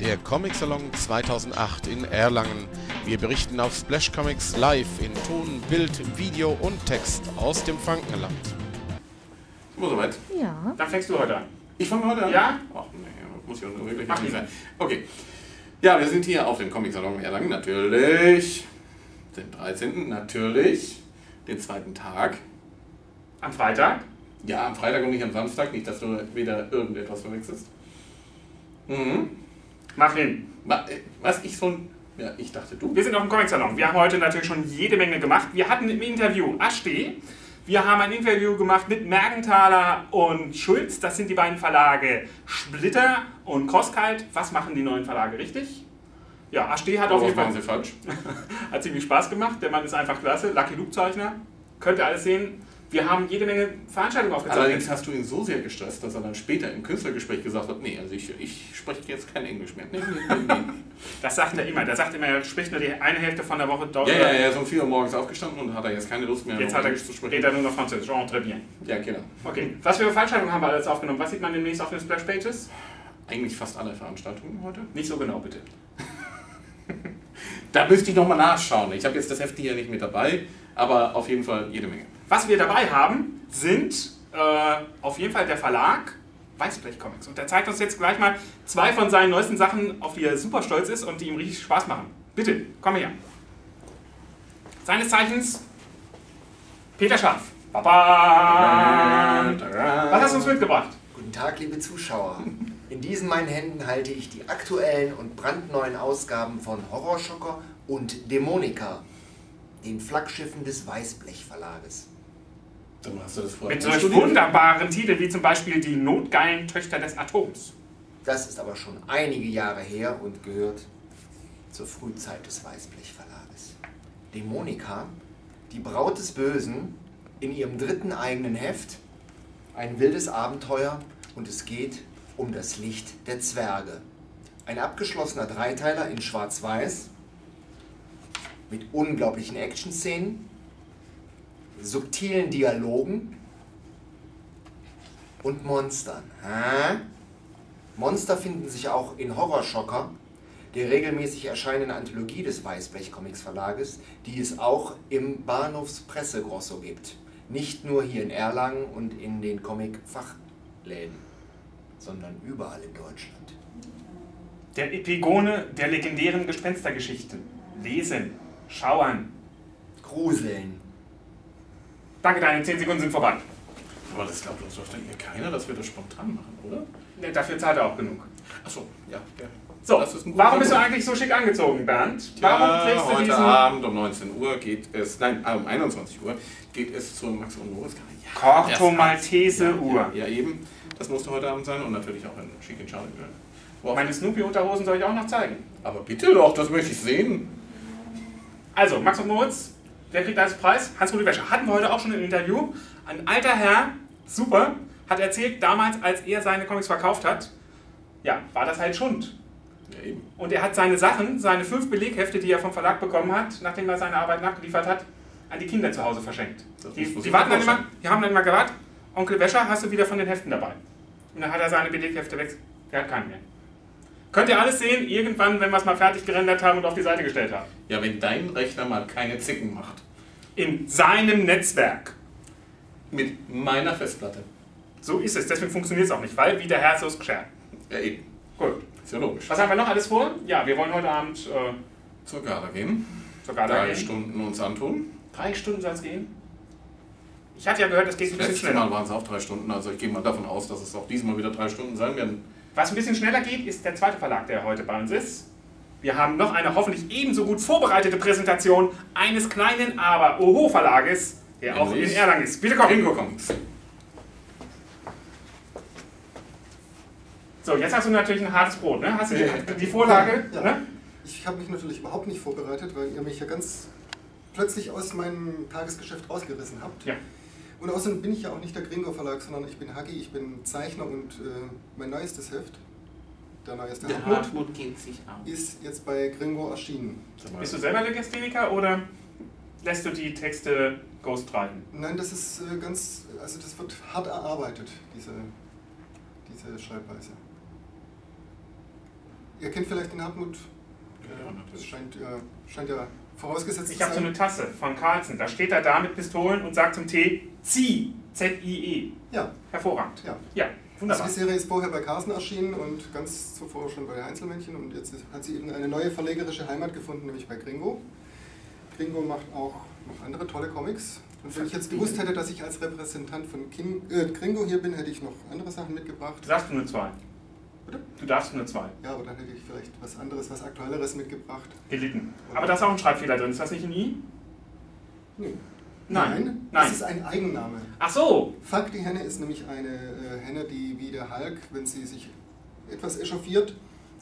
der Comic Salon 2008 in Erlangen. Wir berichten auf Splash Comics live in Ton, Bild, Video und Text aus dem Frankenland. Sind wir soweit? Ja. Dann fängst du heute an. Ich fange heute an? Ja? Ach, nee, muss ja nur wirklich Mach nicht sein. Okay. Ja, wir sind hier auf dem Comic Salon Erlangen, natürlich. Den 13. natürlich. Den zweiten Tag. Am Freitag. Ja, am Freitag und nicht am Samstag. Nicht, dass du wieder irgendetwas verwechselst. Mhm. Mach hin. Wa- äh, Was ich so ein. Ja, ich dachte du. Wir sind auf dem Comic-Salon. Wir haben heute natürlich schon jede Menge gemacht. Wir hatten im Interview Ashti. Wir haben ein Interview gemacht mit Mergenthaler und Schulz. Das sind die beiden Verlage Splitter und Crosskite. Was machen die neuen Verlage richtig? Ja, Ashti hat auf was jeden Fall sie falsch? Hat ziemlich Spaß gemacht. Der Mann ist einfach klasse. Lucky Luke Zeichner. Könnt ihr alles sehen. Wir haben jede Menge Veranstaltungen aufgezeichnet. Allerdings hast du ihn so sehr gestresst, dass er dann später im Künstlergespräch gesagt hat, nee, also ich, ich spreche jetzt kein Englisch mehr. Nee, nee, nee. Das sagt er immer. Der sagt immer, er spricht nur die eine Hälfte von der Woche Deutsch. Ja, ja, er ist um 4 Uhr morgens aufgestanden und hat er jetzt keine Lust mehr, Jetzt hat er, Englisch zu sprechen. redet er nur noch Französisch. Très bien. Ja, genau. Okay. Was für Veranstaltungen haben wir alles aufgenommen? Was sieht man demnächst auf den Splash Pages? Eigentlich fast alle Veranstaltungen heute. Nicht so genau, bitte. Da müsste ich nochmal nachschauen. Ich habe jetzt das Heft hier nicht mit dabei, aber auf jeden Fall jede Menge. Was wir dabei haben, sind äh, auf jeden Fall der Verlag Weißblech Comics. Und der zeigt uns jetzt gleich mal zwei von seinen neuesten Sachen, auf die er super stolz ist und die ihm richtig Spaß machen. Bitte, komm her. Seines Zeichens Peter Scharf. Baba! Was hast du uns mitgebracht? Guten Tag, liebe Zuschauer. In diesen meinen Händen halte ich die aktuellen und brandneuen Ausgaben von Horrorschocker und Dämonika, den Flaggschiffen des Weißblech Verlages. Dann hast du das vorher Mit solch wunderbaren Titeln wie zum Beispiel Die notgeilen Töchter des Atoms. Das ist aber schon einige Jahre her und gehört zur Frühzeit des Weißblech Verlages. Dämonika, die Braut des Bösen, in ihrem dritten eigenen Heft, ein wildes Abenteuer und es geht um das Licht der Zwerge. Ein abgeschlossener Dreiteiler in Schwarz-Weiß mit unglaublichen Action-Szenen, subtilen Dialogen und Monstern. Hä? Monster finden sich auch in Horrorschocker, der regelmäßig erscheinenden Anthologie des Weißblech Comics Verlages, die es auch im Bahnhofspressegrosso gibt. Nicht nur hier in Erlangen und in den Comic-Fachläden, sondern überall in Deutschland. Der Epigone der legendären Gespenstergeschichten. Lesen, schauern. Gruseln. Danke, deine 10 Sekunden sind vorbei. Aber das glaubt uns doch hier keiner, dass wir das spontan machen, oder? Ne, Dafür zahlt er auch genug. Achso, ja. ja. So, Das ist ein guter warum bist du eigentlich so schick angezogen, Bernd? Warum Ja, trägst du heute diesen Abend um 19 Uhr geht es, nein, um 21 Uhr geht es zur Max und Moritz. Ja, Corto Maltese ja, Uhr? Ja, ja, eben. Das musste heute Abend sein und natürlich auch in Chic and Charlie. Wow. Meine Snoopy-Unterhosen soll ich auch noch zeigen. Aber bitte doch, das möchte ich sehen. Also, Max und Moritz, wer kriegt als Preis? Hans-Rudi Wäscher. Hatten wir heute auch schon im Interview. Ein alter Herr, super, hat erzählt, damals, als er seine Comics verkauft hat, ja, war das halt Schund. Ja, eben. Und er hat seine Sachen, seine fünf Beleghefte, die er vom Verlag bekommen hat, nachdem er seine Arbeit nachgeliefert hat, an die Kinder zu Hause verschenkt. Das Die, die, warten dann immer, die haben dann immer gewartet, Onkel Wäscher, hast du wieder von den Heften dabei? Und dann hat er seine Beleghefte weg. Er hat keinen mehr. Könnt ihr alles sehen, irgendwann, wenn wir es mal fertig gerendert haben und auf die Seite gestellt haben. Ja, wenn dein Rechner mal keine Zicken macht. In seinem Netzwerk. Mit meiner Festplatte. So ist es, deswegen funktioniert es auch nicht, weil wie der Herr so ist geschert. Ja, eben. Gut. Ist ja logisch. Was haben wir noch alles vor? Ja, wir wollen heute Abend äh, Zur Gala gehen. zur Gala Drei gehen. Stunden uns antun. Drei Stunden soll es gehen? Ich hatte ja gehört, es geht ein bisschen Letztes schneller. Mal waren es auch drei Stunden, also ich gehe mal davon aus, dass es auch diesmal wieder drei Stunden sein werden. Was ein bisschen schneller geht, ist der zweite Verlag, der heute bei uns ist. Wir haben noch eine hoffentlich ebenso gut vorbereitete Präsentation eines kleinen, aber Oho-Verlages, der auch in? Erlangen ist. Bitte komm. Ingo Comics. So, jetzt hast du natürlich ein hartes Brot, ne? Hast du die, die Vorlage? Ja. Ne? Ich habe mich natürlich überhaupt nicht vorbereitet, weil ihr mich ja ganz plötzlich aus meinem Tagesgeschäft rausgerissen habt. Ja. Und außerdem bin ich ja auch nicht der Gringo Verlag, sondern ich bin Hagi, ich bin Zeichner und äh, mein neuestes Heft, der neueste Hartmut, geht sich aus. ist jetzt bei Gringo erschienen. Bist du selber Legastheniker oder lässt du die Texte ghostwriten? Nein, das ist äh, ganz, also das wird hart erarbeitet, diese, diese Schreibweise. Ihr kennt vielleicht den Hartmut. Ja, Das natürlich. scheint, ja, scheint ja vorausgesetzt Ich habe so eine Tasse von Carlsen. Da steht er da mit Pistolen und sagt zum Tee Zieh. Z-I-E. ja, Hervorragend. ja. Ja, Also wunderbar. die Serie ist vorher bei Carsten erschienen und ganz zuvor schon bei Einzelmännchen und jetzt hat sie eben eine neue verlegerische Heimat gefunden, nämlich bei Gringo. Gringo macht auch noch andere tolle Comics. Und wenn ich jetzt gewusst hätte, dass ich als Repräsentant von King, äh, Gringo hier bin, hätte ich noch andere Sachen mitgebracht. Du darfst nur zwei. Bitte? Du darfst nur zwei. Ja, aber dann hätte ich vielleicht was anderes, was Aktuelleres mitgebracht. Gelitten. Aber da ist auch ein Schreibfehler drin. Ist das nicht ein I? Nee. Nein. Nein, das ist ein Eigenname. Ach so. Fuck die Henne ist nämlich eine äh, Henne, die wie der Hulk, wenn sie sich etwas echauffiert,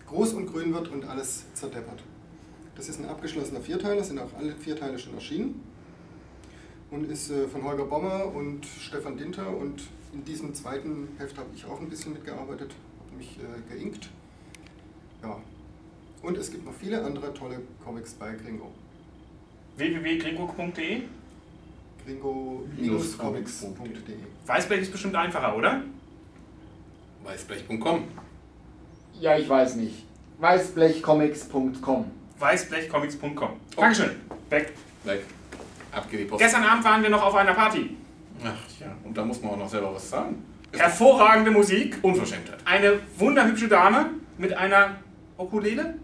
groß und grün wird und alles zerdeppert. Das ist ein abgeschlossener Vierteiler, sind auch alle vier Teile schon erschienen. Und ist äh, von Holger Bommer und Stefan Dinter. Und in diesem zweiten Heft habe ich auch ein bisschen mitgearbeitet, mich äh, geinkt. Ja. Und es gibt noch viele andere tolle Comics bei Gringo. www.gringo.de Gringo-comics.de Weißblech ist bestimmt einfacher, oder? Weißblech.com. Ja, ich weiß nicht. Weißblechcomics.com. Weißblechcomics.com. Dankeschön. Weg. Weg. Ab geht die Post. Gestern Abend waren wir noch auf einer Party. Ach ja, und da muss man auch noch selber was sagen. Hervorragende Musik. Unverschämtheit. Eine wunderhübsche Dame mit einer Ukulele.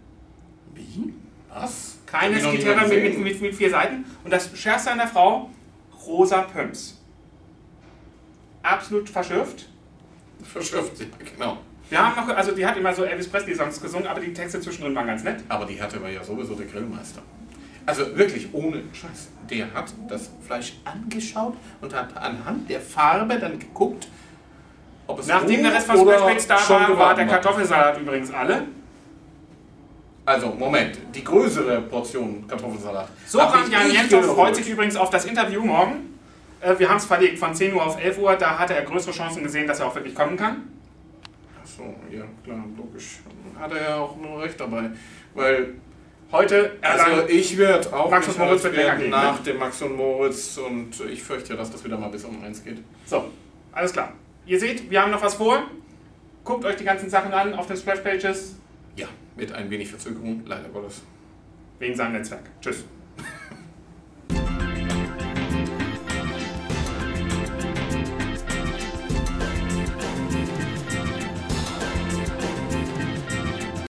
Wie? Was? Noch Gitarre mit, mit, mit, mit vier Seiten. Und das Schärfste an der Frau, rosa Pumps. Absolut verschürft. Verschürft sie, genau. Wir haben noch, also die hat immer so Elvis Presley-Songs gesungen, aber die Texte zwischendrin waren ganz nett. Aber die hatte war ja sowieso der Grillmeister. Also wirklich ohne Scheiß. Der hat das Fleisch angeschaut und hat anhand der Farbe dann geguckt, Nachdem der Rest von Splashbacks da war, war der Kartoffelsalat übrigens alle. Also, Moment. Die größere Portion Kartoffelsalat. Hab ich Jan geholt. freut sich übrigens auf das Interview morgen. Äh, Wir haben es verlegt von 10 Uhr auf 11 Uhr. Da hatte er größere Chancen gesehen, dass er auch wirklich kommen kann. Ach so, ja, klar, logisch. Hat er ja auch nur recht dabei. Weil, Heute also ich werde auch Max und Moritz wird länger gehen, nach ne? dem Max und Moritz und ich fürchte ja, dass das wieder mal bis um eins geht. So, alles klar. Ihr seht, wir haben noch was vor. Guckt euch die ganzen Sachen an auf den Splash Pages Ja, mit ein wenig Verzögerung, leider Gottes. wegen seinem Netzwerk. Tschüss.